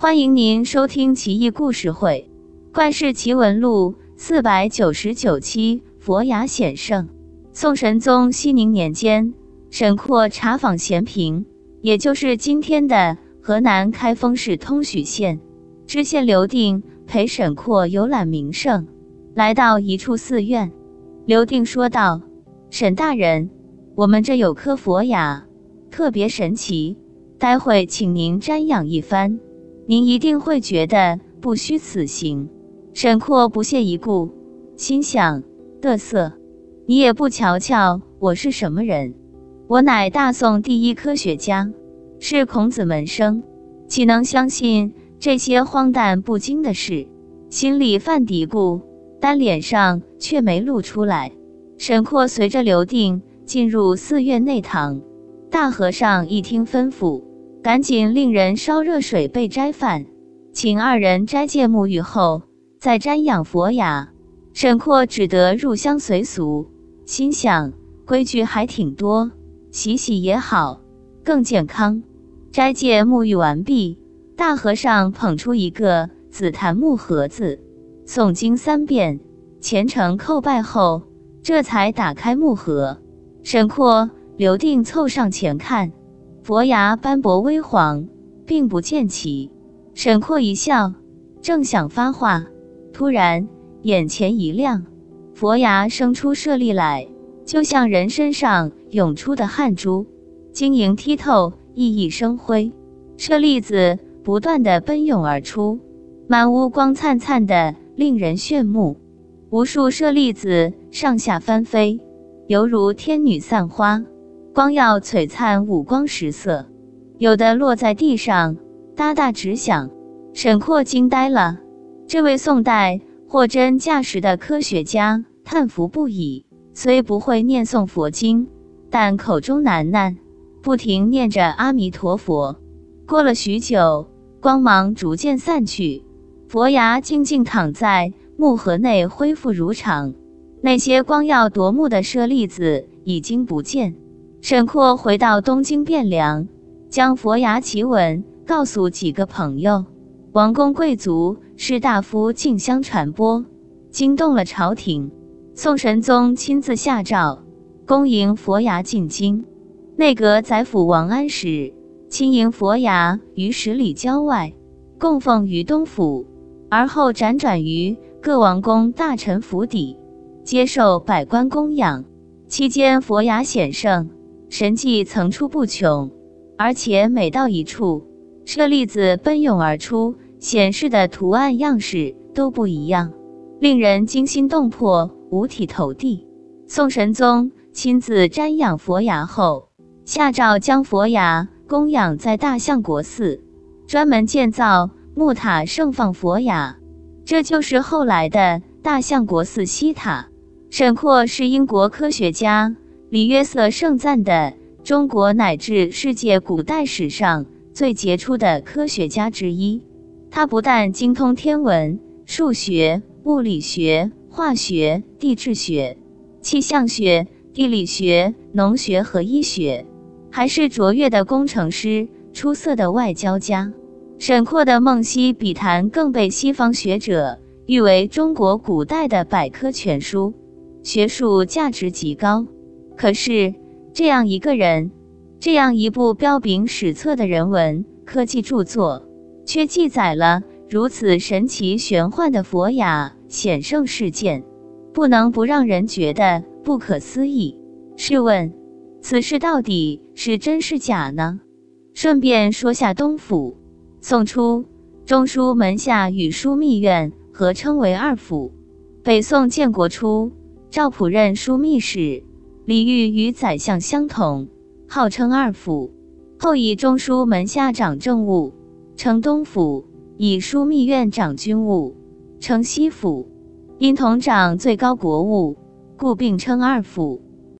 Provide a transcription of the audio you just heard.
欢迎您收听《奇异故事会·怪事奇闻录》四百九十九期。佛牙显圣。宋神宗熙宁年间，沈括查访咸平，也就是今天的河南开封市通许县，知县刘定陪沈括游览名胜，来到一处寺院。刘定说道：“沈大人，我们这有颗佛牙，特别神奇，待会请您瞻仰一番。”您一定会觉得不虚此行。沈括不屑一顾，心想：得瑟，你也不瞧瞧我是什么人？我乃大宋第一科学家，是孔子门生，岂能相信这些荒诞不经的事？心里犯嘀咕，但脸上却没露出来。沈括随着刘定进入寺院内堂，大和尚一听吩咐。赶紧令人烧热水备斋饭，请二人斋戒沐浴后，再瞻仰佛牙。沈括只得入乡随俗，心想规矩还挺多，洗洗也好，更健康。斋戒沐浴完毕，大和尚捧出一个紫檀木盒子，诵经三遍，虔诚叩拜后，这才打开木盒。沈括、刘定凑上前看。佛牙斑驳微黄，并不见起。沈括一笑，正想发话，突然眼前一亮，佛牙生出舍利来，就像人身上涌出的汗珠，晶莹剔透，熠熠生辉。舍利子不断的奔涌而出，满屋光灿灿的，令人炫目。无数舍利子上下翻飞，犹如天女散花。光耀璀璨，五光十色，有的落在地上，哒哒直响。沈括惊呆了。这位宋代货真价实的科学家叹服不已，虽不会念诵佛经，但口中喃喃，不停念着阿弥陀佛。过了许久，光芒逐渐散去，佛牙静静躺在木盒内，恢复如常。那些光耀夺目的舍利子已经不见。沈括回到东京汴梁，将佛牙奇闻告诉几个朋友，王公贵族、士大夫竞相传播，惊动了朝廷。宋神宗亲自下诏，恭迎佛牙进京。内阁宰辅王安石亲迎佛牙于十里郊外，供奉于东府，而后辗转于各王公大臣府邸，接受百官供养。期间，佛牙显圣。神迹层出不穷，而且每到一处，舍利子奔涌而出，显示的图案样式都不一样，令人惊心动魄、五体投地。宋神宗亲自瞻仰佛牙后，下诏将佛牙供养在大相国寺，专门建造木塔盛放佛牙，这就是后来的大相国寺西塔。沈括是英国科学家。李约瑟盛赞的中国乃至世界古代史上最杰出的科学家之一。他不但精通天文、数学、物理学、化学、地质学、气象学、地理学、农学和医学，还是卓越的工程师、出色的外交家。沈括的《梦溪笔谈》更被西方学者誉为中国古代的百科全书，学术价值极高。可是，这样一个人，这样一部彪炳史册的人文科技著作，却记载了如此神奇玄幻的佛雅显圣事件，不能不让人觉得不可思议。试问，此事到底是真是假呢？顺便说下东府，宋初中书门下与枢密院合称为二府。北宋建国初，赵普任枢密使。李煜与宰相相同，号称二府。后以中书门下掌政务，称东府；以枢密院掌军务，称西府。因同掌最高国务，故并称二府。